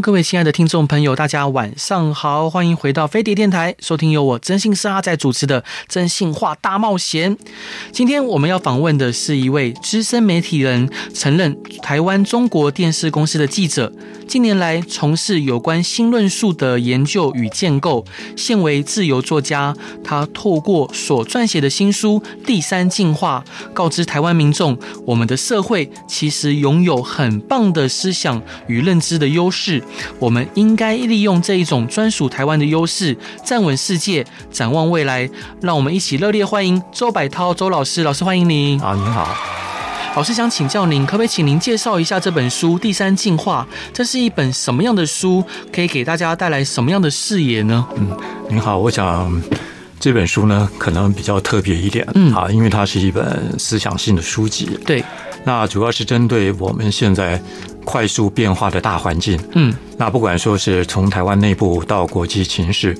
各位亲爱的听众朋友，大家晚上好，欢迎回到飞碟电台，收听由我征信社阿仔主持的《真心话大冒险》。今天我们要访问的是一位资深媒体人，曾任台湾中国电视公司的记者。近年来从事有关新论述的研究与建构，现为自由作家。他透过所撰写的新书《第三进化》，告知台湾民众，我们的社会其实拥有很棒的思想与认知的优势。我们应该利用这一种专属台湾的优势，站稳世界，展望未来。让我们一起热烈欢迎周柏涛周老师，老师欢迎您。啊，您好。老师想请教您，可不可以请您介绍一下这本书《第三进化》？这是一本什么样的书？可以给大家带来什么样的视野呢？嗯，您好，我想这本书呢可能比较特别一点，嗯啊，因为它是一本思想性的书籍。对，那主要是针对我们现在快速变化的大环境。嗯，那不管说是从台湾内部到国际情势。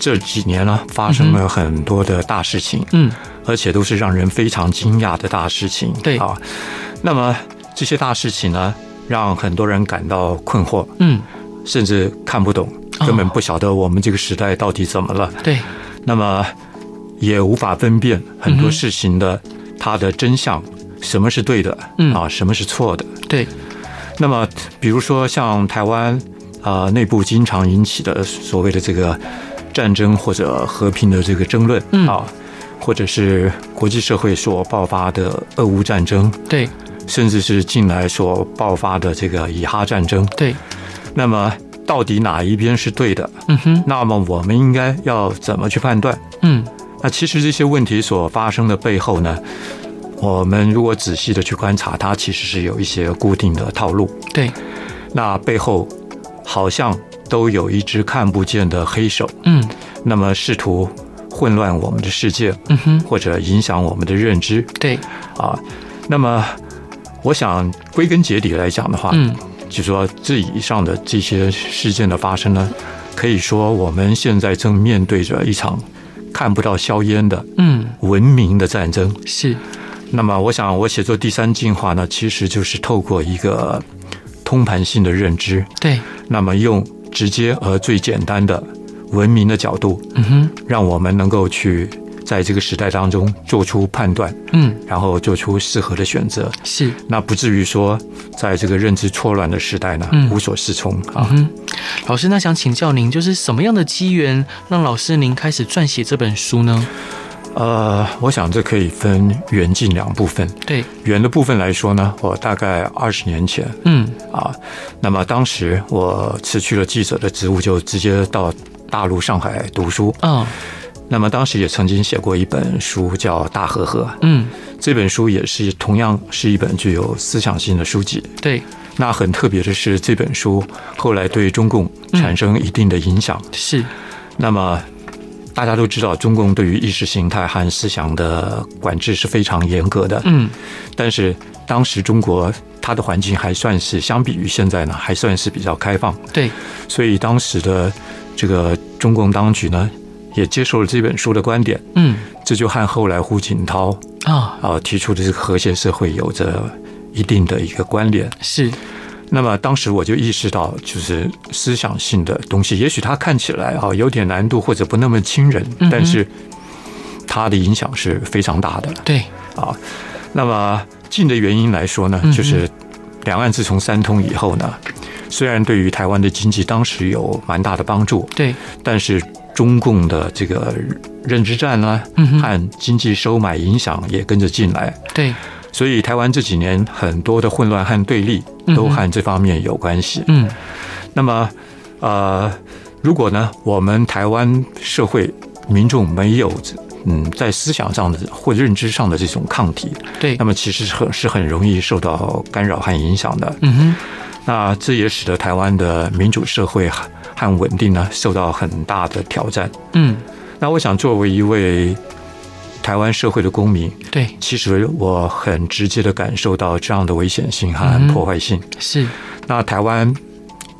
这几年呢，发生了很多的大事情，嗯，而且都是让人非常惊讶的大事情，对啊。那么这些大事情呢，让很多人感到困惑，嗯，甚至看不懂，根本不晓得我们这个时代到底怎么了，对。那么也无法分辨很多事情的它的真相，什么是对的，嗯啊，什么是错的，对。那么比如说像台湾啊内部经常引起的所谓的这个。战争或者和平的这个争论，嗯啊，或者是国际社会所爆发的俄乌战争，对，甚至是近来所爆发的这个以哈战争，对。那么到底哪一边是对的？嗯哼。那么我们应该要怎么去判断？嗯。那其实这些问题所发生的背后呢，我们如果仔细的去观察，它其实是有一些固定的套路。对。那背后好像。都有一只看不见的黑手，嗯，那么试图混乱我们的世界，嗯哼，或者影响我们的认知，对，啊，那么我想归根结底来讲的话，嗯，就说这以上的这些事件的发生呢，可以说我们现在正面对着一场看不到硝烟的，嗯，文明的战争，是。那么我想我写作第三进化呢，其实就是透过一个通盘性的认知，对，那么用。直接而最简单的文明的角度，嗯哼，让我们能够去在这个时代当中做出判断，嗯，然后做出适合的选择，是，那不至于说在这个认知错乱的时代呢，无所适从。啊。老师，那想请教您，就是什么样的机缘让老师您开始撰写这本书呢？呃，我想这可以分远近两部分。对，远的部分来说呢，我大概二十年前，嗯啊，那么当时我辞去了记者的职务，就直接到大陆上海读书。嗯，那么当时也曾经写过一本书叫《大和和》。嗯，这本书也是同样是一本具有思想性的书籍。对，那很特别的是，这本书后来对中共产生一定的影响。是，那么。大家都知道，中共对于意识形态和思想的管制是非常严格的。嗯，但是当时中国它的环境还算是相比于现在呢，还算是比较开放。对，所以当时的这个中共当局呢，也接受了这本书的观点。嗯，这就和后来胡锦涛啊啊提出的这个和谐社会有着一定的一个关联。是。那么当时我就意识到，就是思想性的东西，也许它看起来啊有点难度或者不那么亲人，但是它的影响是非常大的。对啊，那么近的原因来说呢，就是两岸自从三通以后呢，虽然对于台湾的经济当时有蛮大的帮助，对，但是中共的这个认知战呢，和经济收买影响也跟着进来。对。所以，台湾这几年很多的混乱和对立都和这方面有关系。嗯，那么，呃，如果呢，我们台湾社会民众没有嗯在思想上的或认知上的这种抗体，对，那么其实是很是很容易受到干扰和影响的。嗯哼，那这也使得台湾的民主社会和稳定呢受到很大的挑战。嗯，那我想作为一位台湾社会的公民，对，其实我很直接的感受到这样的危险性和破坏性。是，那台湾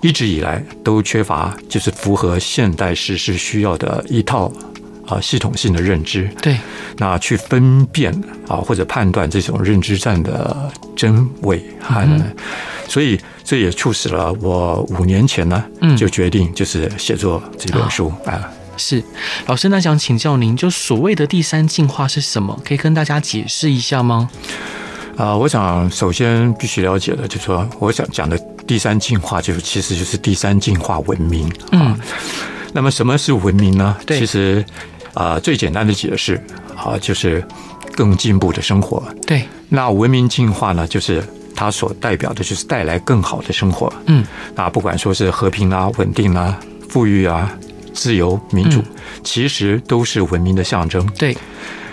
一直以来都缺乏就是符合现代时事需要的一套。啊，系统性的认知，对，那去分辨啊或者判断这种认知战的真伪，和、嗯，所以这也促使了我五年前呢，就决定就是写作这本书啊、嗯。是，老师，那想请教您，就所谓的第三进化是什么？可以跟大家解释一下吗？啊，我想首先必须了解的，就是说我想讲的第三进化，就是其实就是第三进化文明。嗯，那么什么是文明呢？对，其实。啊，最简单的解释啊，就是更进步的生活。对，那文明进化呢，就是它所代表的就是带来更好的生活。嗯，那不管说是和平啊、稳定啊、富裕啊、自由、民主，嗯，其实都是文明的象征。对。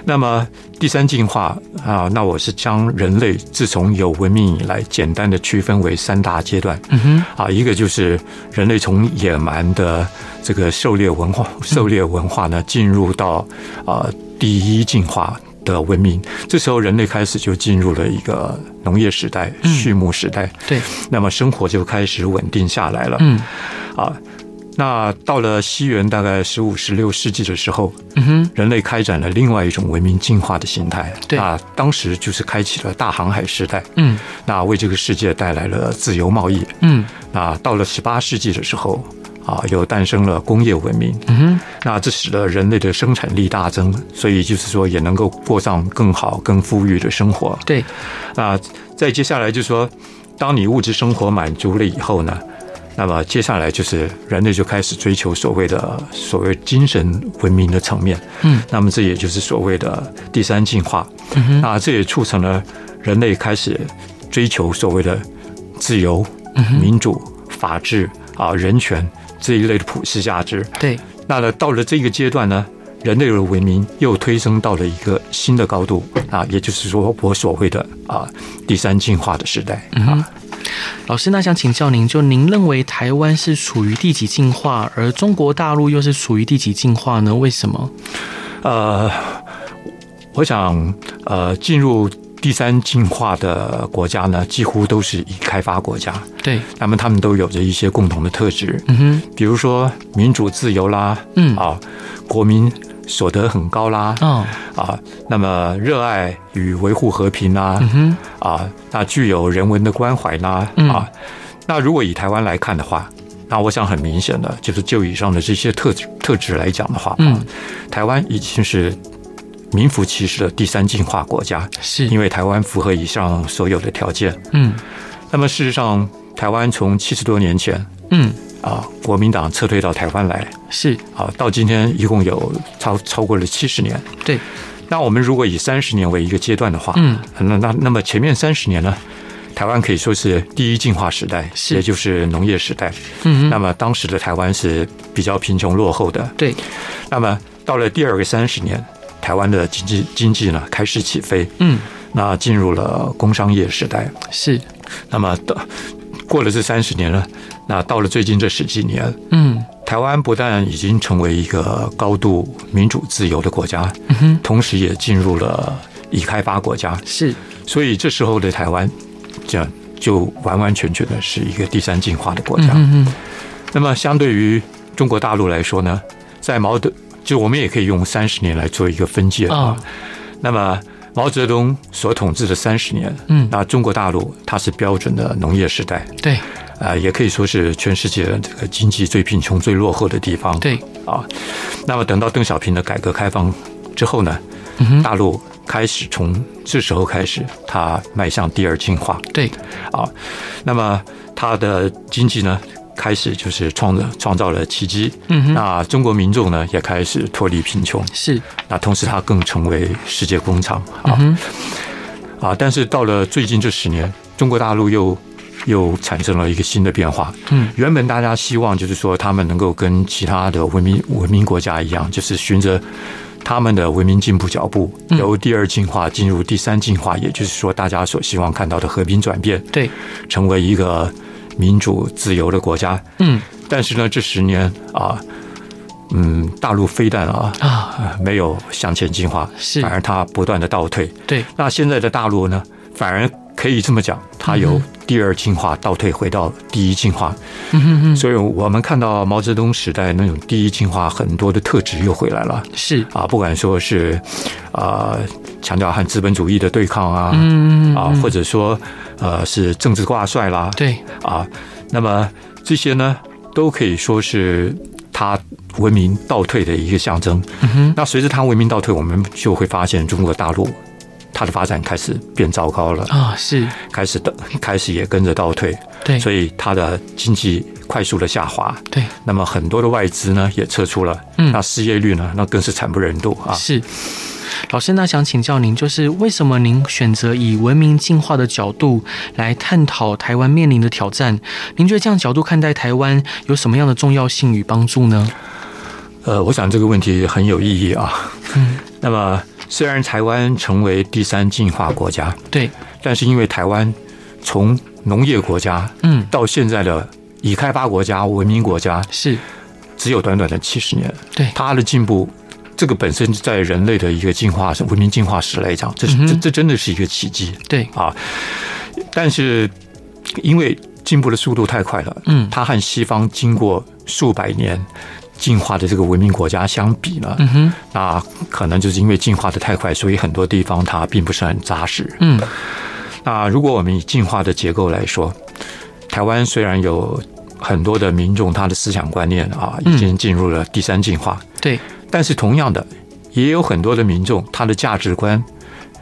那么第三进化啊，那我是将人类自从有文明以来，简单的区分为三大阶段。嗯哼，啊，一个就是人类从野蛮的这个狩猎文化，狩猎文化呢，进入到啊第一进化的文明。这时候人类开始就进入了一个农业时代、畜牧时代。对，那么生活就开始稳定下来了。嗯，啊。那到了西元大概十五、十六世纪的时候，嗯哼，人类开展了另外一种文明进化的形态。对，那当时就是开启了大航海时代。嗯，那为这个世界带来了自由贸易。嗯，那到了十八世纪的时候，啊，又诞生了工业文明。嗯哼，那这使得人类的生产力大增，所以就是说也能够过上更好、更富裕的生活。对，那再接下来就是说，当你物质生活满足了以后呢？那么接下来就是人类就开始追求所谓的所谓精神文明的层面，嗯，那么这也就是所谓的第三进化，嗯，那这也促成了人类开始追求所谓的自由、民主、法治啊、人权这一类的普世价值。对，那呢到了这个阶段呢，人类的文明又推升到了一个新的高度啊，也就是说我所谓的啊第三进化的时代啊。老师，那想请教您，就您认为台湾是处于第几进化，而中国大陆又是处于第几进化呢？为什么？呃，我想，呃，进入第三进化的国家呢，几乎都是已开发国家。对，那么他们都有着一些共同的特质。嗯哼，比如说民主自由啦，嗯啊，国民。所得很高啦，啊、oh. 啊，那么热爱与维护和平啦，啊，mm -hmm. 啊，那具有人文的关怀啦，啊，mm. 那如果以台湾来看的话，那我想很明显的就是就以上的这些特质特质来讲的话，嗯、mm.，台湾已经是名副其实的第三进化国家，是因为台湾符合以上所有的条件，嗯、mm.，那么事实上，台湾从七十多年前，嗯、mm.。啊，国民党撤退到台湾来，是啊，到今天一共有超超过了七十年。对，那我们如果以三十年为一个阶段的话，嗯，那那那么前面三十年呢，台湾可以说是第一进化时代，是也就是农业时代。嗯，那么当时的台湾是比较贫穷落后的。对，那么到了第二个三十年，台湾的经济经济呢开始起飞。嗯，那进入了工商业时代。是，那么的。过了这三十年了，那到了最近这十几年，嗯，台湾不但已经成为一个高度民主自由的国家，嗯哼，同时也进入了已开发国家，是，所以这时候的台湾，这样就完完全全的是一个第三进化的国家。嗯嗯。那么相对于中国大陆来说呢，在毛德，就我们也可以用三十年来做一个分界啊。那么。毛泽东所统治的三十年，嗯，那中国大陆它是标准的农业时代，对，啊，也可以说是全世界这个经济最贫穷、最落后的地方，对，啊，那么等到邓小平的改革开放之后呢，大陆开始从这时候开始，它迈向第二进化，对，啊，那么它的经济呢？开始就是创造创造了奇迹，嗯哼，那中国民众呢也开始脱离贫穷，是，那同时它更成为世界工厂啊，嗯，啊，但是到了最近这十年，中国大陆又又产生了一个新的变化，嗯，原本大家希望就是说他们能够跟其他的文明文明国家一样，就是循着他们的文明进步脚步，由第二进化进入第三进化，也就是说大家所希望看到的和平转变，对，成为一个。民主自由的国家，嗯，但是呢，这十年啊，嗯，大陆非但啊啊没有向前进化，是反而它不断的倒退。对，那现在的大陆呢，反而可以这么讲，它由第二进化倒退回到第一进化。嗯哼哼。所以我们看到毛泽东时代那种第一进化很多的特质又回来了。是啊，不管说是啊。强调和资本主义的对抗啊，嗯啊，或者说呃是政治挂帅啦，对。啊，那么这些呢都可以说是它文明倒退的一个象征。嗯，那随着它文明倒退，我们就会发现中国大陆它的发展开始变糟糕了啊，是。开始的开始也跟着倒退，对，所以它的经济快速的下滑，对，那么很多的外资呢也撤出了，嗯，那失业率呢那更是惨不忍睹啊，是。老师，那想请教您，就是为什么您选择以文明进化的角度来探讨台湾面临的挑战？您觉得这样角度看待台湾有什么样的重要性与帮助呢？呃，我想这个问题很有意义啊。嗯，那么虽然台湾成为第三进化国家，对，但是因为台湾从农业国家，嗯，到现在的已开发国家、文明国家，是只有短短的七十年，对，它的进步。这个本身在人类的一个进化、文明进化史来讲，这是这这真的是一个奇迹。对。啊，但是因为进步的速度太快了，嗯，它和西方经过数百年进化的这个文明国家相比呢，嗯哼，那可能就是因为进化的太快，所以很多地方它并不是很扎实。嗯，那如果我们以进化的结构来说，台湾虽然有很多的民众，他的思想观念啊，已经进入了第三进化，对。但是同样的，也有很多的民众，他的价值观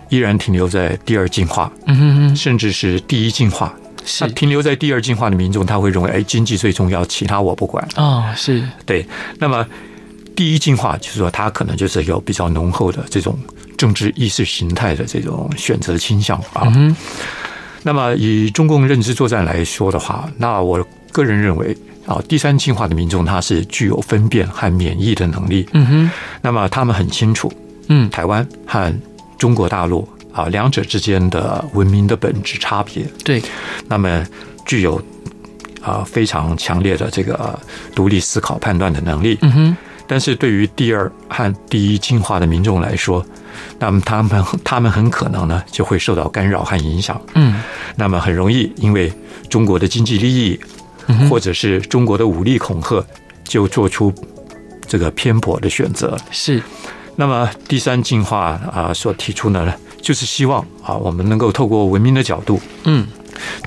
依然停留在第二进化，嗯哼哼，甚至是第一进化。是停留在第二进化的民众，他会认为，哎，经济最重要，其他我不管。哦，是对。那么第一进化就是说，他可能就是有比较浓厚的这种政治意识形态的这种选择倾向啊。嗯。那么以中共认知作战来说的话，那我个人认为。啊，第三进化的民众他是具有分辨和免疫的能力。嗯哼，那么他们很清楚，嗯，台湾和中国大陆啊两者之间的文明的本质差别。对，那么具有啊非常强烈的这个独立思考判断的能力。嗯哼，但是对于第二和第一进化的民众来说，那么他们他们很可能呢就会受到干扰和影响。嗯，那么很容易因为中国的经济利益。或者是中国的武力恐吓，就做出这个偏颇的选择。是，那么第三进化啊所提出的呢，就是希望啊我们能够透过文明的角度，嗯，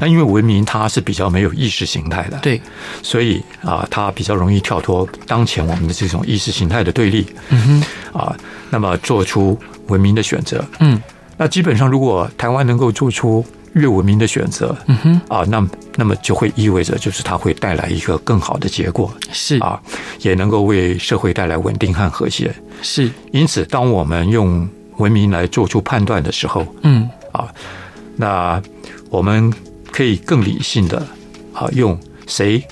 那因为文明它是比较没有意识形态的，对，所以啊它比较容易跳脱当前我们的这种意识形态的对立，嗯哼，啊，那么做出文明的选择，嗯，那基本上如果台湾能够做出。越文明的选择，嗯哼，啊，那那么就会意味着，就是它会带来一个更好的结果，是。啊，也能够为社会带来稳定和和谐，是。因此，当我们用文明来做出判断的时候，嗯，啊，那我们可以更理性的啊，用谁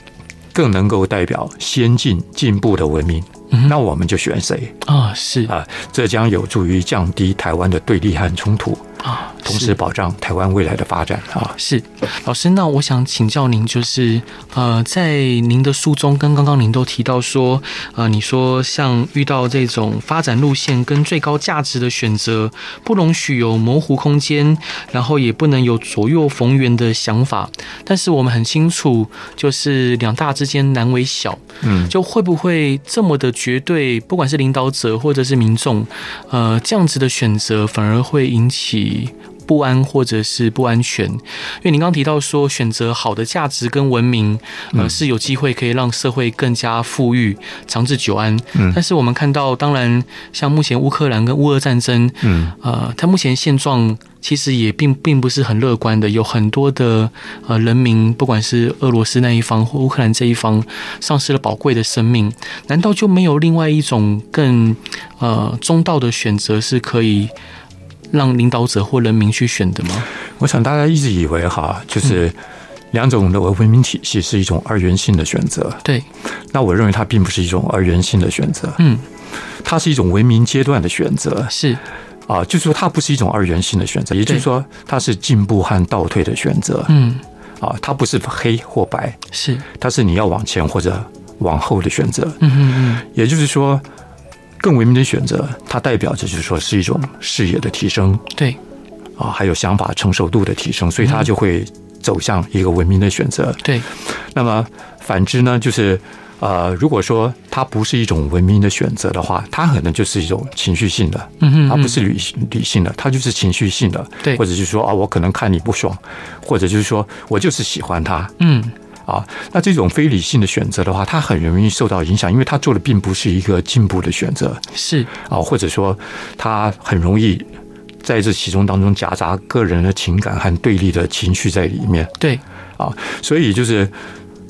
更能够代表先进进步的文明，嗯，那我们就选谁。啊，是。啊，这将有助于降低台湾的对立和冲突。啊，同时保障台湾未来的发展啊！是老师，那我想请教您，就是呃，在您的书中跟刚刚您都提到说，呃，你说像遇到这种发展路线跟最高价值的选择，不容许有模糊空间，然后也不能有左右逢源的想法。但是我们很清楚，就是两大之间难为小，嗯，就会不会这么的绝对？不管是领导者或者是民众，呃，这样子的选择反而会引起。不安或者是不安全，因为您刚刚提到说，选择好的价值跟文明，呃，是有机会可以让社会更加富裕、长治久安。嗯，但是我们看到，当然像目前乌克兰跟乌俄战争，嗯，呃，它目前现状其实也并并不是很乐观的，有很多的呃人民，不管是俄罗斯那一方或乌克兰这一方，丧失了宝贵的生命，难道就没有另外一种更呃中道的选择是可以？让领导者或人民去选的吗？我想大家一直以为哈，就是两种的文明体系是一种二元性的选择。对，那我认为它并不是一种二元性的选择。嗯，它是一种文明阶段的选择。是啊，就是说它不是一种二元性的选择，也就是说它是进步和倒退的选择。嗯，啊，它不是黑或白，是，它是你要往前或者往后的选择。嗯嗯嗯，也就是说，更文明的选择，它代表着就是说是一种视野的提升。对，啊，还有想法成熟度的提升，所以它就会走向一个文明的选择。对，那么反之呢，就是。呃，如果说它不是一种文明的选择的话，它可能就是一种情绪性的，嗯哼，它不是理理性的，它就是情绪性的，对，或者就是说啊，我可能看你不爽，或者就是说我就是喜欢他，嗯，啊，那这种非理性的选择的话，它很容易受到影响，因为他做的并不是一个进步的选择，是。啊，或者说他很容易在这其中当中夹杂个人的情感和对立的情绪在里面，对，啊，所以就是。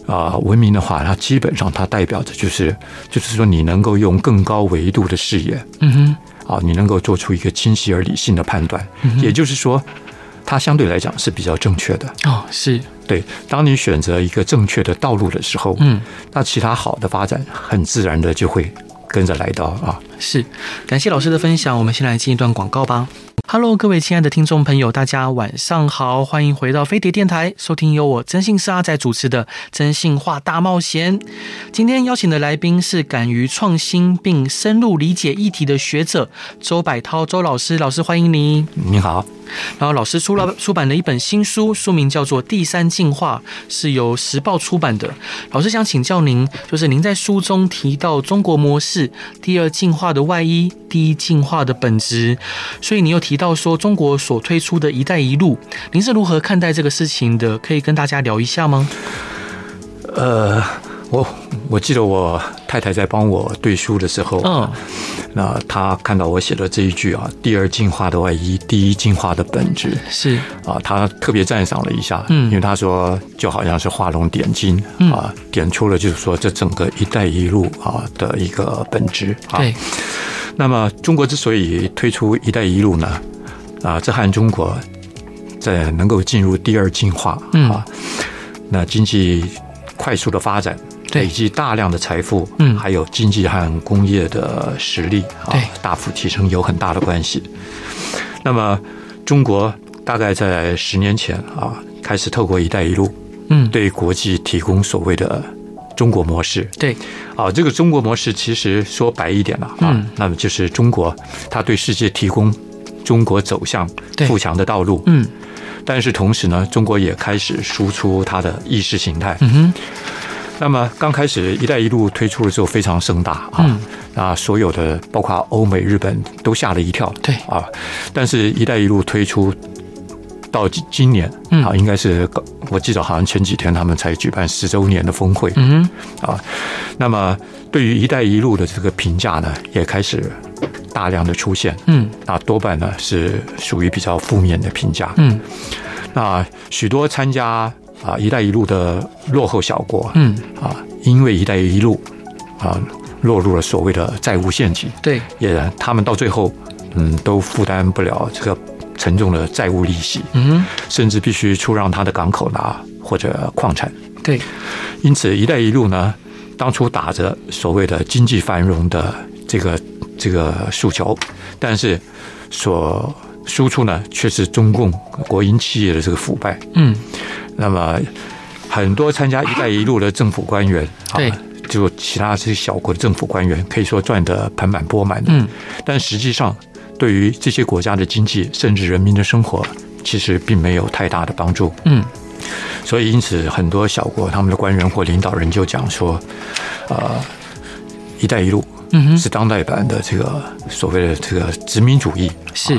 啊，文明的话，它基本上它代表着就是，就是说你能够用更高维度的视野，嗯哼，啊，你能够做出一个清晰而理性的判断，嗯，也就是说，它相对来讲是比较正确的。哦，是对。当你选择一个正确的道路的时候，嗯，那其他好的发展很自然的就会跟着来到啊。是，感谢老师的分享。我们先来进一段广告吧。Hello，各位亲爱的听众朋友，大家晚上好，欢迎回到飞碟电台，收听由我征信社阿仔主持的《真性话大冒险》。今天邀请的来宾是敢于创新并深入理解议题的学者周柏涛周老师，老师欢迎你。你好。然后老师出了出版了一本新书，书名叫做《第三进化》，是由时报出版的。老师想请教您，就是您在书中提到中国模式、第二进化的外衣、第一进化的本质，所以你又提到说中国所推出的一带一路，您是如何看待这个事情的？可以跟大家聊一下吗？呃。我我记得我太太在帮我对书的时候，嗯，那她看到我写的这一句啊，第二进化的外衣，第一进化的本质是啊，她特别赞赏了一下，嗯，因为她说就好像是画龙点睛，啊，点出了就是说这整个“一带一路”啊的一个本质啊。对，那么中国之所以推出“一带一路”呢，啊，这和中国在能够进入第二进化啊，那经济快速的发展。累积大量的财富，嗯，还有经济和工业的实力啊，大幅提升有很大的关系。那么，中国大概在十年前啊，开始透过“一带一路”，嗯，对国际提供所谓的中国模式。对，啊，这个中国模式其实说白一点了啊，那么就是中国它对世界提供中国走向富强的道路。嗯，但是同时呢，中国也开始输出它的意识形态。嗯哼。那么刚开始“一带一路”推出的时候非常盛大啊，嗯、那所有的包括欧美、日本都吓了一跳。对啊，但是“一带一路”推出到今今年啊，应该是我记得好像前几天他们才举办十周年的峰会。嗯啊，那么对于“一带一路”的这个评价呢，也开始大量的出现。嗯，那多半呢是属于比较负面的评价。嗯，那许多参加。啊，“一带一路”的落后小国，嗯，啊，因为“一带一路”啊，落入了所谓的债务陷阱，对，也他们到最后，嗯，都负担不了这个沉重的债务利息，嗯，甚至必须出让他的港口拿或者矿产，对，因此“一带一路”呢，当初打着所谓的经济繁荣的这个这个诉求，但是所输出呢，却是中共国营企业的这个腐败，嗯。那么，很多参加“一带一路”的政府官员，对，就其他这些小国的政府官员，可以说赚得盆满钵满的。嗯，但实际上，对于这些国家的经济，甚至人民的生活，其实并没有太大的帮助。嗯，所以因此，很多小国他们的官员或领导人就讲说，呃，“一带一路”嗯是当代版的这个所谓的这个殖民主义。是，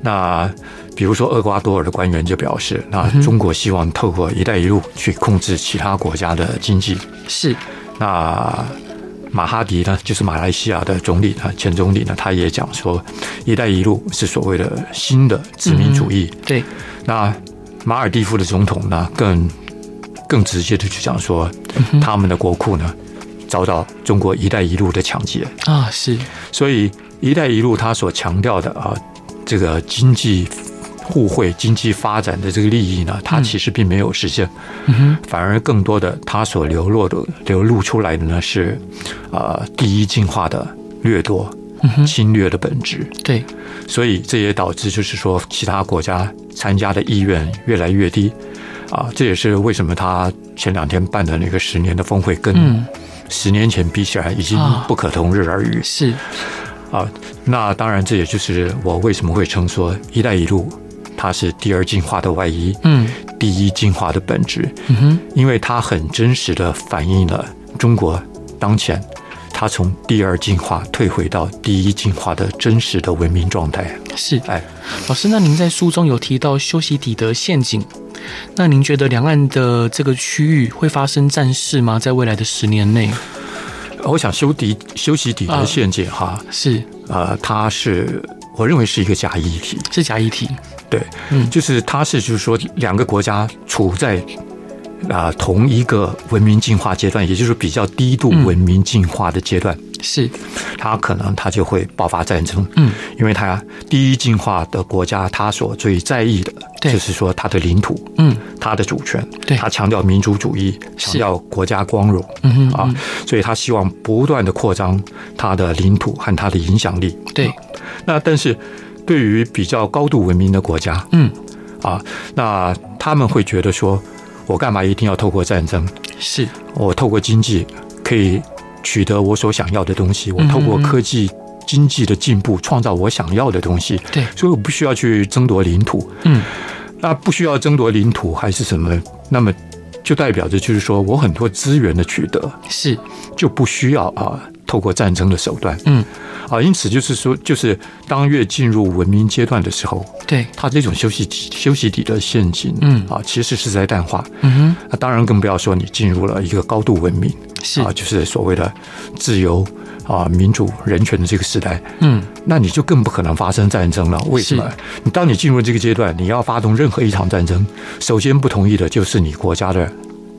那。比如说，厄瓜多尔的官员就表示，那中国希望透过“一带一路”去控制其他国家的经济。是。那马哈迪呢，就是马来西亚的总理呢，前总理呢，他也讲说，“一带一路”是所谓的新的殖民主义。对。那马尔蒂夫的总统呢，更更直接的去讲说，他们的国库呢，遭到中国“一带一路”的抢劫。啊，是。所以“一带一路”他所强调的啊，这个经济。互惠经济发展的这个利益呢，它其实并没有实现，嗯、反而更多的它所流落的流露出来的呢是，呃，第一进化的掠夺、侵略的本质。对，所以这也导致就是说，其他国家参加的意愿越来越低。啊，这也是为什么他前两天办的那个十年的峰会跟十年前比起来已经不可同日而语。哦、是。啊，那当然这也就是我为什么会称说“一带一路”它是第二进化的外衣，嗯，第一进化的本质，嗯哼，因为它很真实的反映了中国当前。它从第二进化退回到第一进化的真实的文明状态。是，哎，老师，那您在书中有提到修昔底德陷阱，那您觉得两岸的这个区域会发生战事吗？在未来的十年内？我想修底修昔底德陷阱哈、啊，是，呃，它是我认为是一个假议题，是假议题，对，嗯，就是它是就是说两个国家处在。啊、呃，同一个文明进化阶段，也就是比较低度文明进化的阶段，嗯、是。它可能它就会爆发战争，嗯，因为它第一进化的国家，它所最在意的，就是说它的领土，嗯，它的主权，对，它强调民族主义，强调国家光荣，嗯啊，所以他希望不断的扩张它的领土和它的影响力，对。那但是对于比较高度文明的国家，嗯啊，那他们会觉得说。我干嘛一定要透过战争？是我透过经济可以取得我所想要的东西，我透过科技经济的进步创造我想要的东西。对，所以我不需要去争夺领土。嗯，那不需要争夺领土还是什么？那么就代表着就是说我很多资源的取得是就不需要啊。透过战争的手段，嗯，啊，因此就是说，就是当越进入文明阶段的时候，对，它这种休息、休息底的陷阱，嗯，啊，其实是在淡化，嗯哼，那当然更不要说你进入了一个高度文明，是。啊，就是所谓的自由啊、民主、人权的这个时代，嗯，那你就更不可能发生战争了。为什么？你当你进入这个阶段，你要发动任何一场战争，首先不同意的就是你国家的。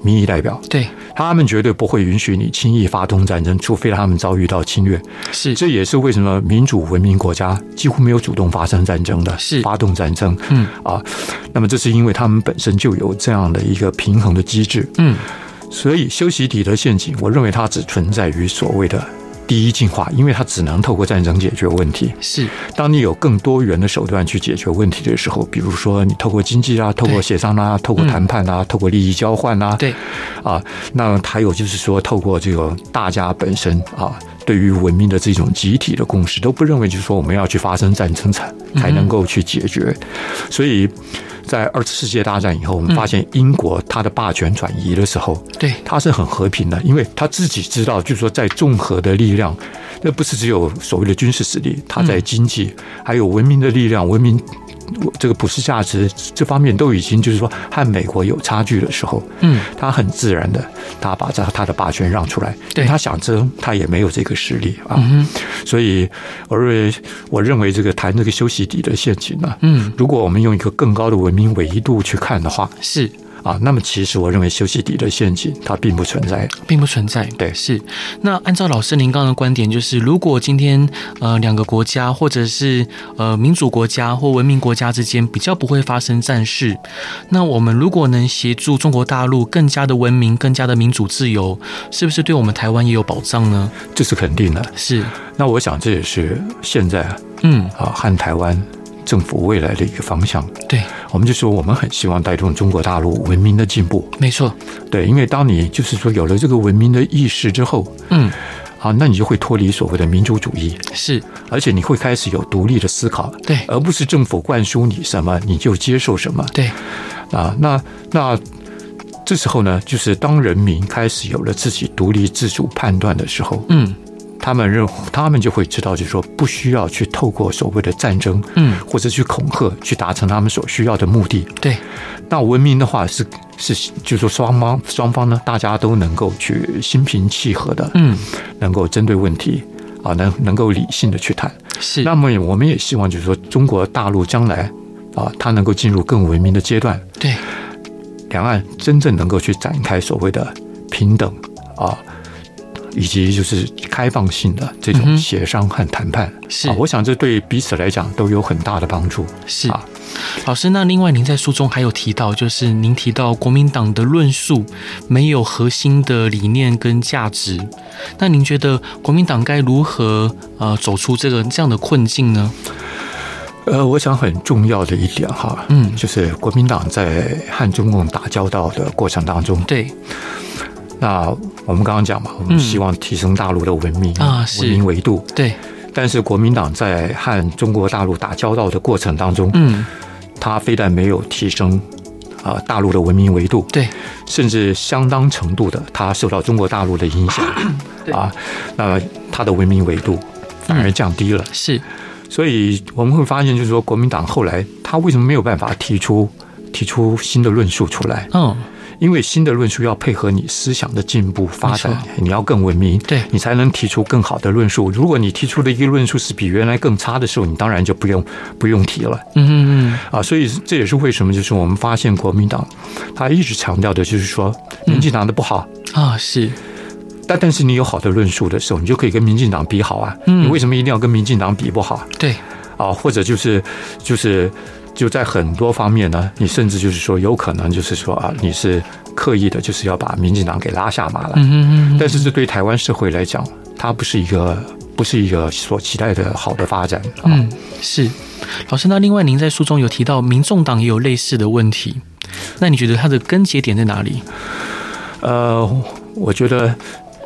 民意代表，对，他们绝对不会允许你轻易发动战争，除非他们遭遇到侵略。是，这也是为什么民主文明国家几乎没有主动发生战争的，是发动战争。嗯啊，那么这是因为他们本身就有这样的一个平衡的机制。嗯，所以修昔底德陷阱，我认为它只存在于所谓的。第一进化，因为它只能透过战争解决问题。是，当你有更多元的手段去解决问题的时候，比如说你透过经济啊，透过协商啊，透过谈判啊，透过利益交换啊，对，啊，那还有就是说，透过这个大家本身啊，对于文明的这种集体的共识，都不认为就是说我们要去发生战争才才能够去解决，所以。在二次世界大战以后，我们发现英国它的霸权转移的时候，对，它是很和平的，因为他自己知道，就是说在综合的力量，那不是只有所谓的军事实力，它在经济还有文明的力量，文明。这个普世价值这方面都已经就是说和美国有差距的时候，嗯，他很自然的，他把这他的霸权让出来，对，他想争，他也没有这个实力啊，嗯，所以我认为，我认为这个谈这个修昔底的陷阱呢，嗯，如果我们用一个更高的文明维度去看的话，是。啊，那么其实我认为修昔底的陷阱它并不存在，并不存在。对，是。那按照老师您刚刚的观点，就是如果今天呃两个国家或者是呃民主国家或文明国家之间比较不会发生战事，那我们如果能协助中国大陆更加的文明、更加的民主自由，是不是对我们台湾也有保障呢？这是肯定的。是。那我想这也是现在嗯啊和台湾。政府未来的一个方向，对，我们就说我们很希望带动中国大陆文明的进步。没错，对，因为当你就是说有了这个文明的意识之后，嗯，好，那你就会脱离所谓的民族主义，是，而且你会开始有独立的思考，对，而不是政府灌输你什么你就接受什么，对，啊，那那这时候呢，就是当人民开始有了自己独立自主判断的时候，嗯。他们认，他们就会知道，就是说，不需要去透过所谓的战争，嗯，或者去恐吓，去达成他们所需要的目的。对，那文明的话是是，就是说双方双方呢，大家都能够去心平气和的，嗯，能够针对问题啊，能能够理性的去谈。是，那么我们也希望，就是说，中国大陆将来啊，它能够进入更文明的阶段。对，两岸真正能够去展开所谓的平等啊。以及就是开放性的这种协商和谈判，嗯、是、啊，我想这对彼此来讲都有很大的帮助。是啊，老师，那另外您在书中还有提到，就是您提到国民党的论述没有核心的理念跟价值，那您觉得国民党该如何呃走出这个这样的困境呢？呃，我想很重要的一点哈，嗯，就是国民党在和中共打交道的过程当中，对。那我们刚刚讲嘛，我们希望提升大陆的文明、嗯、啊，文明维度。对。但是国民党在和中国大陆打交道的过程当中，嗯，他非但没有提升啊、呃、大陆的文明维度，对，甚至相当程度的，他受到中国大陆的影响 啊，那么他的文明维度反而降低了。嗯、是，所以我们会发现，就是说国民党后来他为什么没有办法提出提出新的论述出来？嗯。因为新的论述要配合你思想的进步发展，你要更文明，对，你才能提出更好的论述。如果你提出的一个论述是比原来更差的时候，你当然就不用不用提了。嗯嗯嗯。啊，所以这也是为什么，就是我们发现国民党他一直强调的就是说，民进党的不好啊，是。但但是你有好的论述的时候，你就可以跟民进党比好啊。嗯你为什么一定要跟民进党比不好？对。啊，或者就是就是。就在很多方面呢，你甚至就是说，有可能就是说啊，你是刻意的，就是要把民进党给拉下马来。嗯嗯嗯。但是这对台湾社会来讲，它不是一个不是一个所期待的好的发展。嗯，是。老师，那另外您在书中有提到，民众党也有类似的问题，那你觉得它的根结点在哪里？呃，我觉得，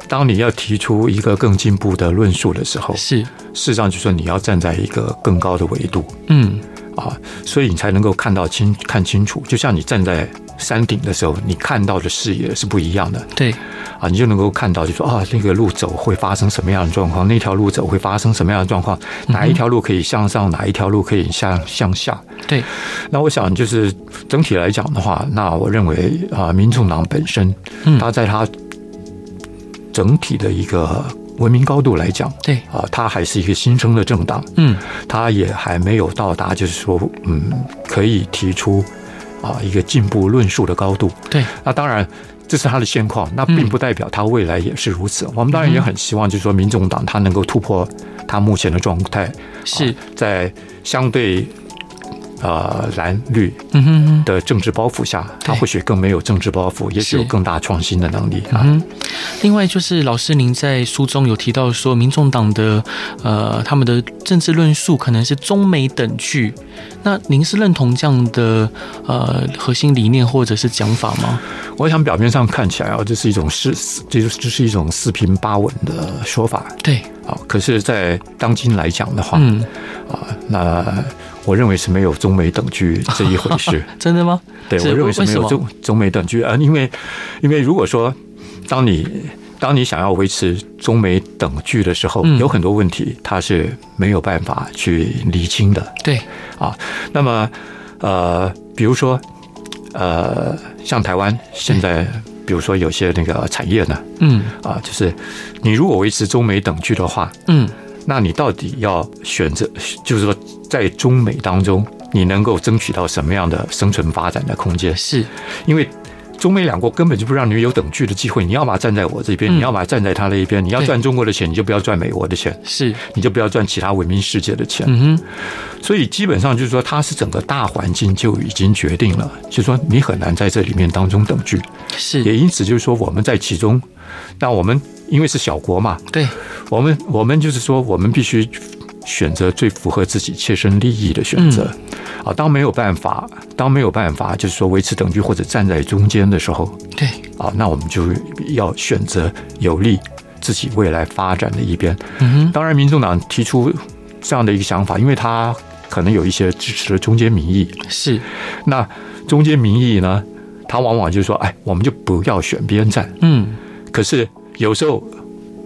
当你要提出一个更进步的论述的时候，是，事实上就是说你要站在一个更高的维度。嗯。啊，所以你才能够看到清看清楚，就像你站在山顶的时候，你看到的视野是不一样的。对，啊，你就能够看到，就说啊，那个路走会发生什么样的状况，那条路走会发生什么样的状况，哪一条路可以向上，哪一条路可以向向下。对，那我想就是整体来讲的话，那我认为啊，民众党本身，他在他整体的一个。文明高度来讲，对啊，它还是一个新生的政党，嗯，它也还没有到达，就是说，嗯，可以提出啊一个进步论述的高度，对。那当然，这是他的现况，那并不代表他未来也是如此。我们当然也很希望，就是说，民众党他能够突破他目前的状态，是在相对。呃，蓝绿的政治包袱下，他或许更没有政治包袱，也许有更大创新的能力啊。另外，就是老师您在书中有提到说，民众党的呃，他们的政治论述可能是中美等距。那您是认同这样的呃核心理念或者是讲法吗？我想表面上看起来啊，这是一种四，这就是这是一种四平八稳的说法。对，啊，可是，在当今来讲的话，嗯，啊，那。我认为是没有中美等距这一回事。真的吗？对，我认为是没有中中美等距啊，因为因为如果说当你当你想要维持中美等距的时候，嗯、有很多问题它是没有办法去厘清的。对啊，那么呃，比如说呃，像台湾现在，比如说有些那个产业呢，嗯啊，就是你如果维持中美等距的话，嗯。那你到底要选择，就是说，在中美当中，你能够争取到什么样的生存发展的空间？是，因为中美两国根本就不让你有等距的机会。你要么站在我这边，你要么站在他那一边。你要赚中国的钱，你就不要赚美国的钱。是，你就不要赚其他文明世界的钱。嗯哼。所以基本上就是说，它是整个大环境就已经决定了，就是说你很难在这里面当中等距。是，也因此就是说，我们在其中，那我们。因为是小国嘛，对，我们我们就是说，我们必须选择最符合自己切身利益的选择。啊，当没有办法，当没有办法，就是说维持等距或者站在中间的时候，对，啊，那我们就要选择有利自己未来发展的一边。嗯，当然，民众党提出这样的一个想法，因为他可能有一些支持的中间民意。是，那中间民意呢，他往往就是说，哎，我们就不要选边站。嗯，可是。有时候，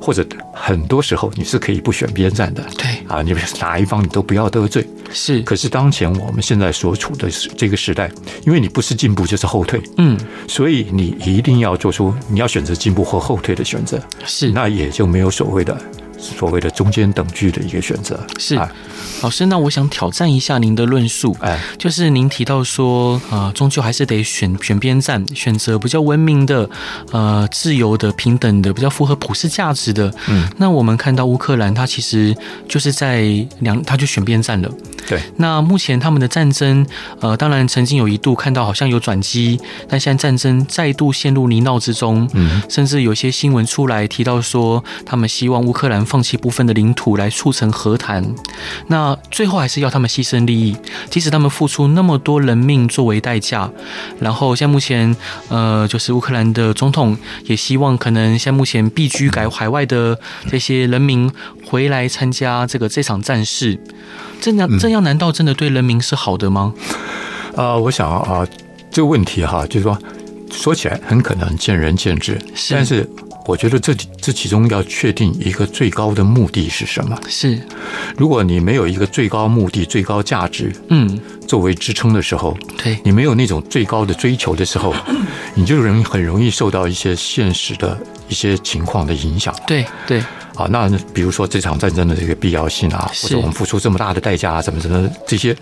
或者很多时候，你是可以不选边站的。对啊，你哪一方你都不要得罪。是。可是当前我们现在所处的这个时代，因为你不是进步就是后退，嗯，所以你一定要做出你要选择进步或后退的选择。是。那也就没有所谓的。所谓的中间等距的一个选择是，老师，那我想挑战一下您的论述，哎，就是您提到说，啊，终究还是得选选边站，选择比较文明的、呃，自由的、平等的、比较符合普世价值的。嗯，那我们看到乌克兰，它其实就是在两，它就选边站了。对，那目前他们的战争，呃，当然曾经有一度看到好像有转机，但现在战争再度陷入泥淖之中。嗯，甚至有些新闻出来提到说，他们希望乌克兰。放弃部分的领土来促成和谈，那最后还是要他们牺牲利益，即使他们付出那么多人命作为代价。然后现在目前，呃，就是乌克兰的总统也希望，可能现在目前避居改海外的这些人民回来参加这个这场战事。这样这样难道真的对人民是好的吗？啊、呃，我想啊，这个问题哈，就是说说起来很可能见仁见智，是但是我觉得这这其中要确定一个最高的目的是什么？是，如果你没有一个最高目的、最高价值，嗯，作为支撑的时候，对，你没有那种最高的追求的时候，你就容易很容易受到一些现实的一些情况的影响。对对。啊，那比如说这场战争的这个必要性啊，或者我们付出这么大的代价啊，怎么怎么这些。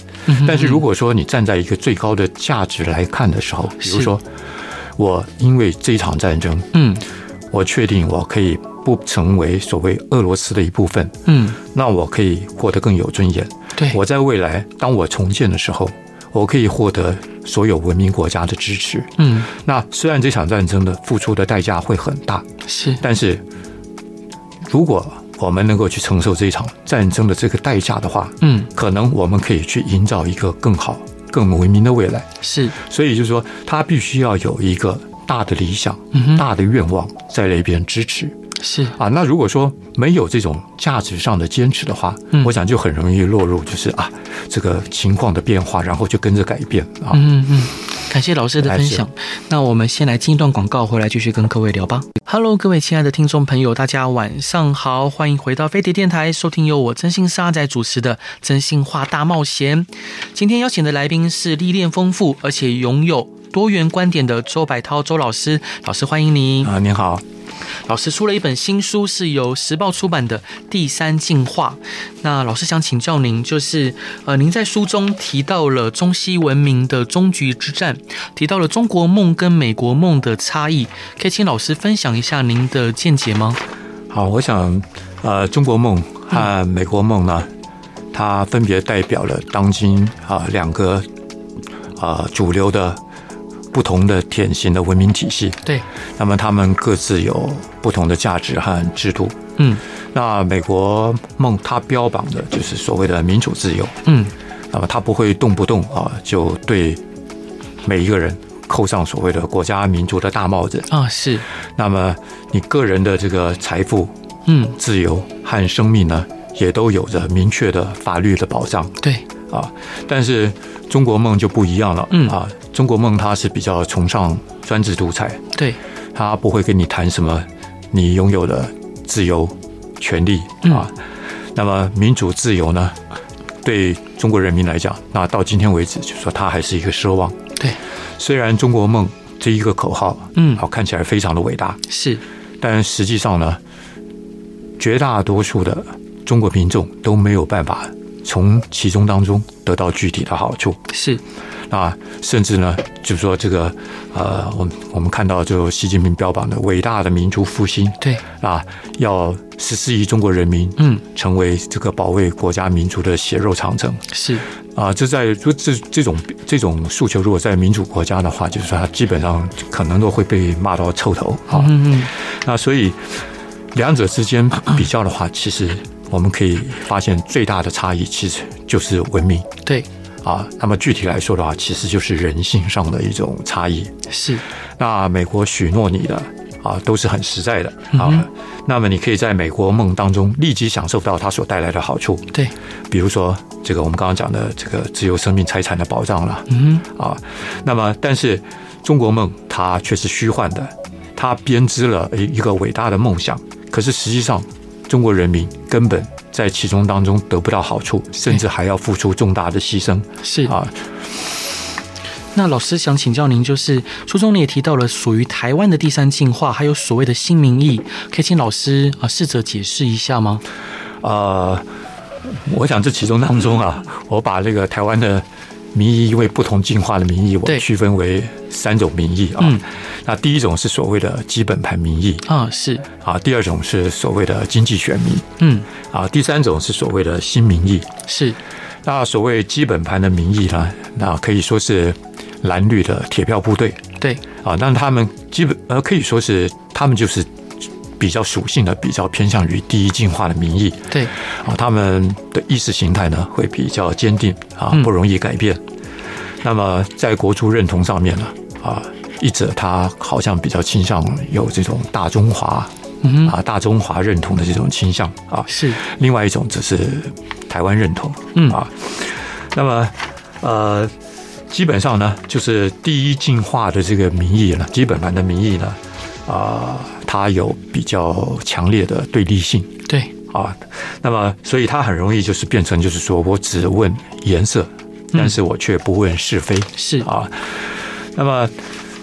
但是如果说你站在一个最高的价值来看的时候，比如说我因为这一场战争，嗯，我确定我可以不成为所谓俄罗斯的一部分，嗯，那我可以活得更有尊严。对，我在未来当我重建的时候，我可以获得所有文明国家的支持。嗯，那虽然这场战争的付出的代价会很大，是，但是。如果我们能够去承受这场战争的这个代价的话，嗯，可能我们可以去营造一个更好、更文明的未来。是，所以就是说，他必须要有一个大的理想、大的愿望在那边支持。是啊，那如果说没有这种价值上的坚持的话，嗯，我想就很容易落入就是啊，这个情况的变化，然后就跟着改变啊。嗯嗯，感谢老师的分享。那我们先来进一段广告，回来继续跟各位聊吧。Hello，各位亲爱的听众朋友，大家晚上好，欢迎回到飞碟电台，收听由我真心沙仔主持的《真心话大冒险》。今天邀请的来宾是历练丰富而且拥有多元观点的周百涛周老师，老师欢迎您啊，您好。老师出了一本新书，是由时报出版的《第三进化》。那老师想请教您，就是呃，您在书中提到了中西文明的终局之战，提到了中国梦跟美国梦的差异，可以请老师分享一下您的见解吗？好，我想呃，中国梦和美国梦呢，它分别代表了当今啊两个啊、呃、主流的。不同的典型的文明体系，对，那么他们各自有不同的价值和制度，嗯，那美国梦它标榜的就是所谓的民主自由，嗯，那么它不会动不动啊就对每一个人扣上所谓的国家民族的大帽子。啊，是，那么你个人的这个财富、嗯，自由和生命呢，也都有着明确的法律的保障，对，啊，但是中国梦就不一样了，嗯。啊。中国梦它是比较崇尚专制独裁，对，他不会跟你谈什么你拥有的自由、权利啊。嗯、那么民主自由呢，对中国人民来讲，那到今天为止，就说它还是一个奢望。对，虽然中国梦这一个口号，嗯，好看起来非常的伟大，是，但实际上呢，绝大多数的中国民众都没有办法从其中当中得到具体的好处，是。啊，甚至呢，就是说这个，呃，我们我们看到就习近平标榜的伟大的民族复兴，对。啊，要十四亿中国人民，嗯，成为这个保卫国家民族的血肉长城，是。啊，这在这这这种这种诉求，如果在民主国家的话，就是说它基本上可能都会被骂到臭头啊。嗯嗯，那所以两者之间比较的话，其实我们可以发现最大的差异其实就是文明，对。啊，那么具体来说的话，其实就是人性上的一种差异。是，那美国许诺你的啊，都是很实在的啊。嗯、那么你可以在美国梦当中立即享受到它所带来的好处。对，比如说这个我们刚刚讲的这个自由生命财产的保障了。嗯，啊，那么但是中国梦它却是虚幻的，它编织了一一个伟大的梦想，可是实际上中国人民根本。在其中当中得不到好处，甚至还要付出重大的牺牲。是啊，那老师想请教您，就是书中你也提到了属于台湾的第三进化，还有所谓的新民意，可以请老师啊试着解释一下吗？呃，我想这其中当中啊，我把这个台湾的。民意因为不同进化的民意，我区分为三种民意啊。嗯，那第一种是所谓的基本盘民意啊，是啊。第二种是所谓的经济选民，嗯啊。第三种是所谓的新民意，是。那所谓基本盘的民意呢，那可以说是蓝绿的铁票部队，对啊。那他们基本呃可以说是他们就是比较属性的比较偏向于第一进化的民意，对。啊，他们的意识形态呢会比较坚定啊，不容易改变。嗯、那么在国族认同上面呢啊，一者他好像比较倾向有这种大中华，嗯啊大中华认同的这种倾向啊，是。另外一种则是台湾认同，嗯。啊，那么呃。基本上呢，就是第一进化的这个民意呢，基本盘的民意呢，啊、呃，它有比较强烈的对立性。对啊，那么所以它很容易就是变成就是说我只问颜色，但是我却不问是非。是、嗯、啊，那么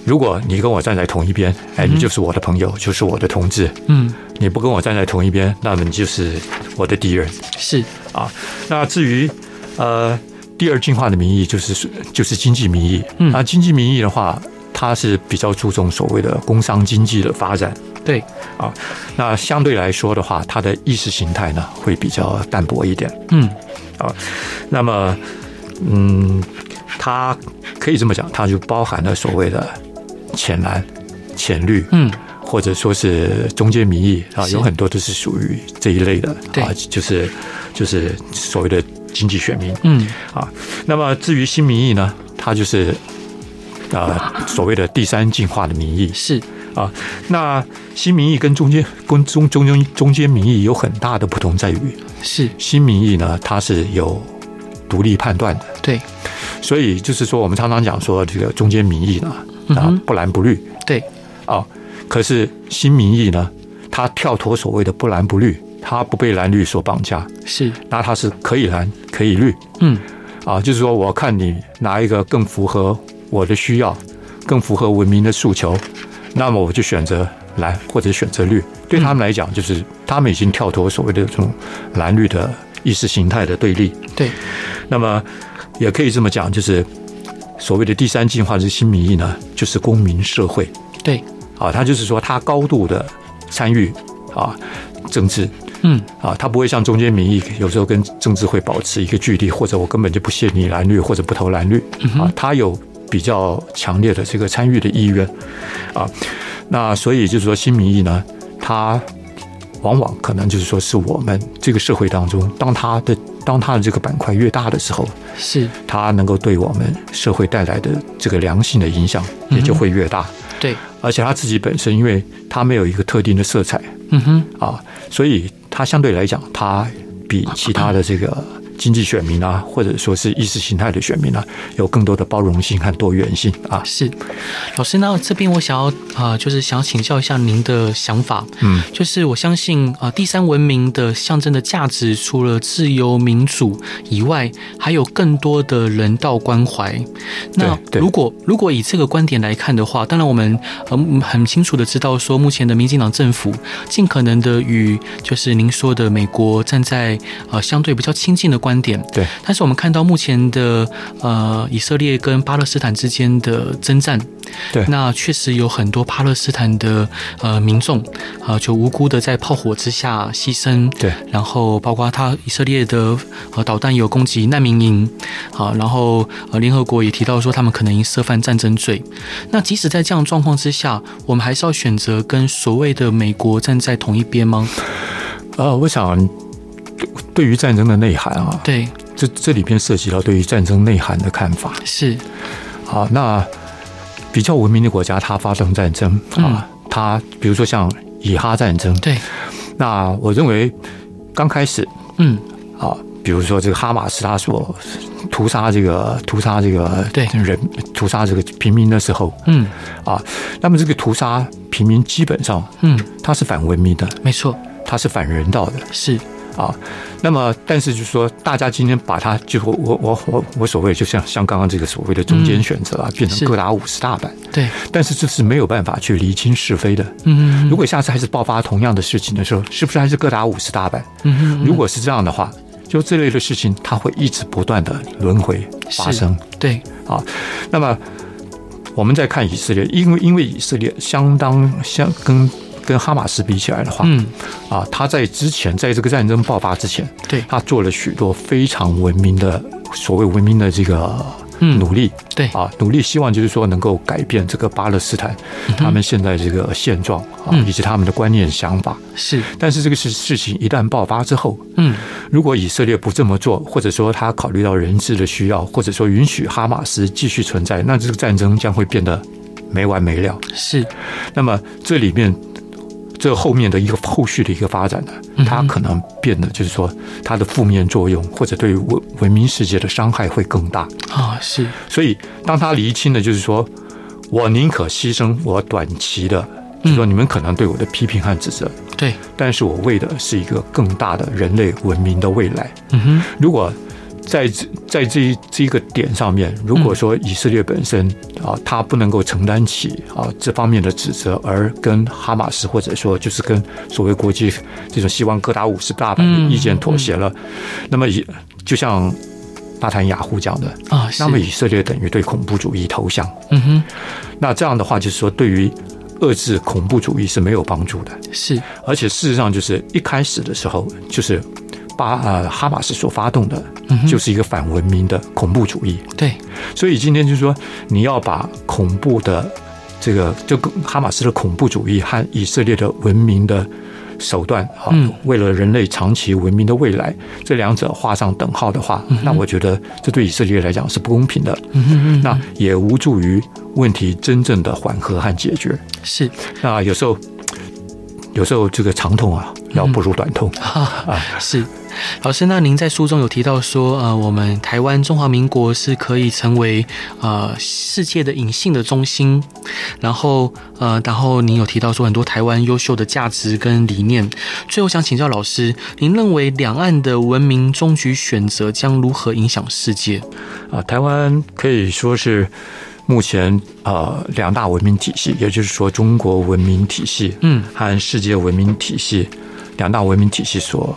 如果你跟我站在同一边，哎，你就是我的朋友，嗯、就是我的同志。嗯，你不跟我站在同一边，那么你就是我的敌人。是啊，那至于呃。第二进化的名义就是就是经济名义，嗯，那经济名义的话，它是比较注重所谓的工商经济的发展，对啊，那相对来说的话，它的意识形态呢会比较淡薄一点，嗯，啊，那么嗯，它可以这么讲，它就包含了所谓的浅蓝、浅绿，嗯，或者说是中间民意啊，有很多都是属于这一类的，啊，就是就是所谓的。经济选民，嗯。啊，那么至于新民意呢，它就是呃所谓的第三进化的民意，是啊。那新民意跟中间跟中中间中间民意有很大的不同在于，是新民意呢，它是有独立判断的，对。所以就是说，我们常常讲说这个中间民意呢，啊不蓝不绿，对啊。可是新民意呢，它跳脱所谓的不蓝不绿。它不被蓝绿所绑架，是，那它是可以蓝可以绿，嗯，啊，就是说，我看你哪一个更符合我的需要，更符合文明的诉求，那么我就选择蓝或者选择绿。对他们来讲，就是他们已经跳脱所谓的这种蓝绿的意识形态的对立。对，那么也可以这么讲，就是所谓的第三进化之新民意呢，就是公民社会。对，啊，他就是说，他高度的参与啊政治。嗯啊，他不会像中间民意，有时候跟政治会保持一个距离，或者我根本就不屑你蓝绿，或者不投蓝绿啊。他有比较强烈的这个参与的意愿啊。那所以就是说，新民意呢，它往往可能就是说是我们这个社会当中，当它的当它的这个板块越大的时候，是它能够对我们社会带来的这个良性的影响也就会越大。对，而且它自己本身，因为它没有一个特定的色彩，嗯哼啊，所以。它相对来讲，它比其他的这个。经济选民啊，或者说是意识形态的选民啊，有更多的包容性和多元性啊。是，老师，那这边我想要啊、呃，就是想要请教一下您的想法。嗯，就是我相信啊、呃，第三文明的象征的价值，除了自由民主以外，还有更多的人道关怀。那如果如果以这个观点来看的话，当然我们很很清楚的知道说，目前的民进党政府尽可能的与就是您说的美国站在呃相对比较亲近的。观点对，但是我们看到目前的呃以色列跟巴勒斯坦之间的征战，对，那确实有很多巴勒斯坦的呃民众啊、呃，就无辜的在炮火之下牺牲，对，然后包括他以色列的呃导弹有攻击难民营，啊，然后呃联合国也提到说他们可能因涉犯战争罪，那即使在这样状况之下，我们还是要选择跟所谓的美国站在同一边吗？呃，我想。对于战争的内涵啊，对，这这里边涉及到对于战争内涵的看法。是，好，那比较文明的国家，它发生战争啊，它比如说像以哈战争，对，那我认为刚开始，嗯，啊，比如说这个哈马斯他所屠杀这个屠杀这个对。人屠杀这个平民的时候，嗯，啊，那么这个屠杀平民基本上，嗯，它是反文明的，没错，它是反人道的，是。啊，那么但是就是说，大家今天把它就我我我我所谓就像像刚刚这个所谓的中间选择啊，变成各打五十大板，对，但是这是没有办法去厘清是非的。嗯，如果下次还是爆发同样的事情的时候，是不是还是各打五十大板？嗯，如果是这样的话，就这类的事情，它会一直不断的轮回发生。对，啊，那么我们再看以色列，因为因为以色列相当相跟。跟哈马斯比起来的话，嗯，啊，他在之前，在这个战争爆发之前，对，他做了许多非常文明的所谓文明的这个努力，嗯、对啊，努力希望就是说能够改变这个巴勒斯坦他们现在这个现状啊，以及他们的观念想法是。但是这个事事情一旦爆发之后，嗯，如果以色列不这么做，或者说他考虑到人质的需要，或者说允许哈马斯继续存在，那这个战争将会变得没完没了。是。那么这里面。这后面的一个后续的一个发展呢，它可能变得就是说，它的负面作用或者对于文文明世界的伤害会更大啊。是，所以当他厘清的就是说，我宁可牺牲我短期的，就是说你们可能对我的批评和指责，对，但是我为的是一个更大的人类文明的未来。嗯哼，如果。在这在这一这一个点上面，如果说以色列本身啊，他不能够承担起啊这方面的指责，而跟哈马斯或者说就是跟所谓国际这种希望各打五十大板的意见妥协了，那么以就像纳坦雅胡讲的啊，那么以色列等于对恐怖主义投降。嗯哼，那这样的话就是说，对于遏制恐怖主义是没有帮助的。是，而且事实上就是一开始的时候就是。巴呃哈马斯所发动的，就是一个反文明的恐怖主义。对，所以今天就是说，你要把恐怖的这个，就哈马斯的恐怖主义和以色列的文明的手段啊，为了人类长期文明的未来，这两者画上等号的话，那我觉得这对以色列来讲是不公平的。那也无助于问题真正的缓和和解决。是，那有时候，有时候这个长痛啊，要不如短痛啊。是。老师，那您在书中有提到说，呃，我们台湾中华民国是可以成为呃世界的隐性的中心，然后呃，然后您有提到说很多台湾优秀的价值跟理念。最后想请教老师，您认为两岸的文明终局选择将如何影响世界？啊，台湾可以说是目前呃两大文明体系，也就是说中国文明体系，嗯，和世界文明体系两大文明体系所。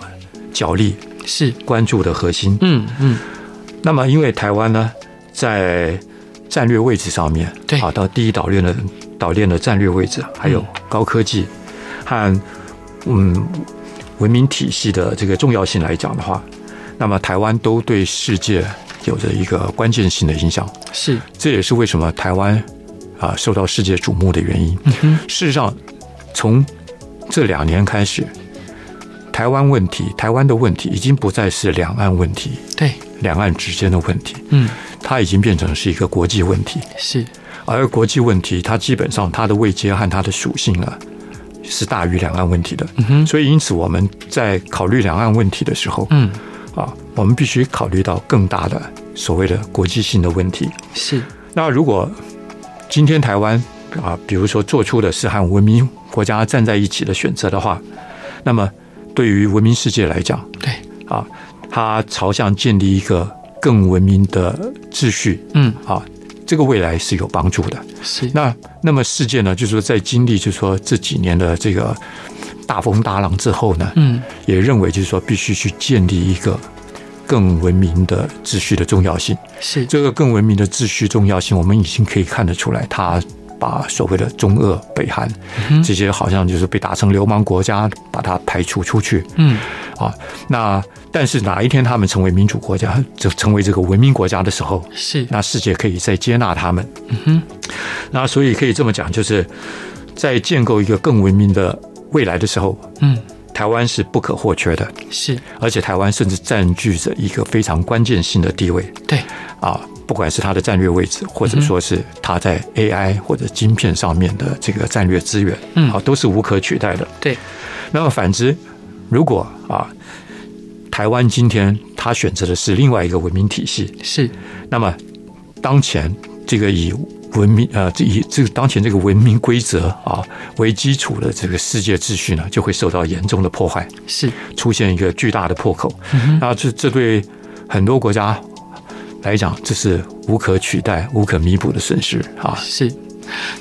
角力是关注的核心。嗯嗯，那么因为台湾呢，在战略位置上面，对啊，到第一岛链的岛链的战略位置，还有高科技和嗯文明体系的这个重要性来讲的话，那么台湾都对世界有着一个关键性的影响。是，这也是为什么台湾啊受到世界瞩目的原因。嗯。事实上，从这两年开始。台湾问题，台湾的问题已经不再是两岸问题，对，两岸之间的问题，嗯，它已经变成是一个国际问题，是，而国际问题，它基本上它的位阶和它的属性啊，是大于两岸问题的，嗯哼，所以因此我们在考虑两岸问题的时候，嗯，啊，我们必须考虑到更大的所谓的国际性的问题，是，那如果今天台湾啊，比如说做出的是和文明国家站在一起的选择的话，那么。对于文明世界来讲，对啊，它朝向建立一个更文明的秩序，嗯啊，这个未来是有帮助的。是那那么世界呢，就是说在经历就是说这几年的这个大风大浪之后呢，嗯，也认为就是说必须去建立一个更文明的秩序的重要性。是这个更文明的秩序重要性，我们已经可以看得出来，它。把所谓的中俄、北韩这些好像就是被打成流氓国家，把它排除出去。嗯，啊，那但是哪一天他们成为民主国家，就成为这个文明国家的时候，是那世界可以再接纳他们。嗯哼，那所以可以这么讲，就是在建构一个更文明的未来的时候，嗯，台湾是不可或缺的。是，而且台湾甚至占据着一个非常关键性的地位。对，啊。不管是它的战略位置，或者说是它在 AI 或者晶片上面的这个战略资源，嗯，好，都是无可取代的。对。那么反之，如果啊，台湾今天它选择的是另外一个文明体系，是，那么当前这个以文明呃，这以这个当前这个文明规则啊为基础的这个世界秩序呢，就会受到严重的破坏，是出现一个巨大的破口。嗯，那这这对很多国家。来讲，这是无可取代、无可弥补的损失啊！是，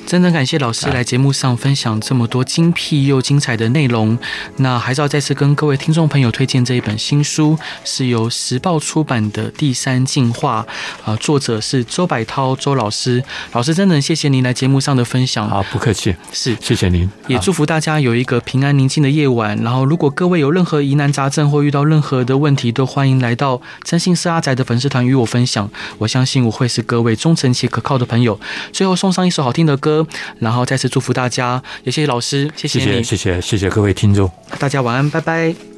真的感谢老师来节目上分享这么多精辟又精彩的内容。那还是要再次跟各位听众朋友推荐这一本新书，是由时报出版的《第三进化》，啊，作者是周柏涛周老师。老师真的谢谢您来节目上的分享。好，不客气，是谢谢您，也祝福大家有一个平安宁静的夜晚。然后，如果各位有任何疑难杂症或遇到任何的问题，都欢迎来到真心是阿宅的粉丝团与我分享。我相信我会是各位忠诚且可靠的朋友。最后送上一首好听的歌，然后再次祝福大家，也谢谢老师，谢谢你，谢谢谢谢谢谢各位听众，大家晚安，拜拜。